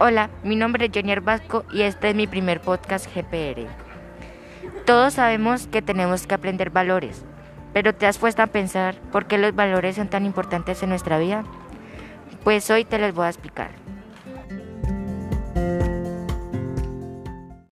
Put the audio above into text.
Hola, mi nombre es Jonier Vasco y este es mi primer podcast GPR. Todos sabemos que tenemos que aprender valores, pero ¿te has puesto a pensar por qué los valores son tan importantes en nuestra vida? Pues hoy te los voy a explicar.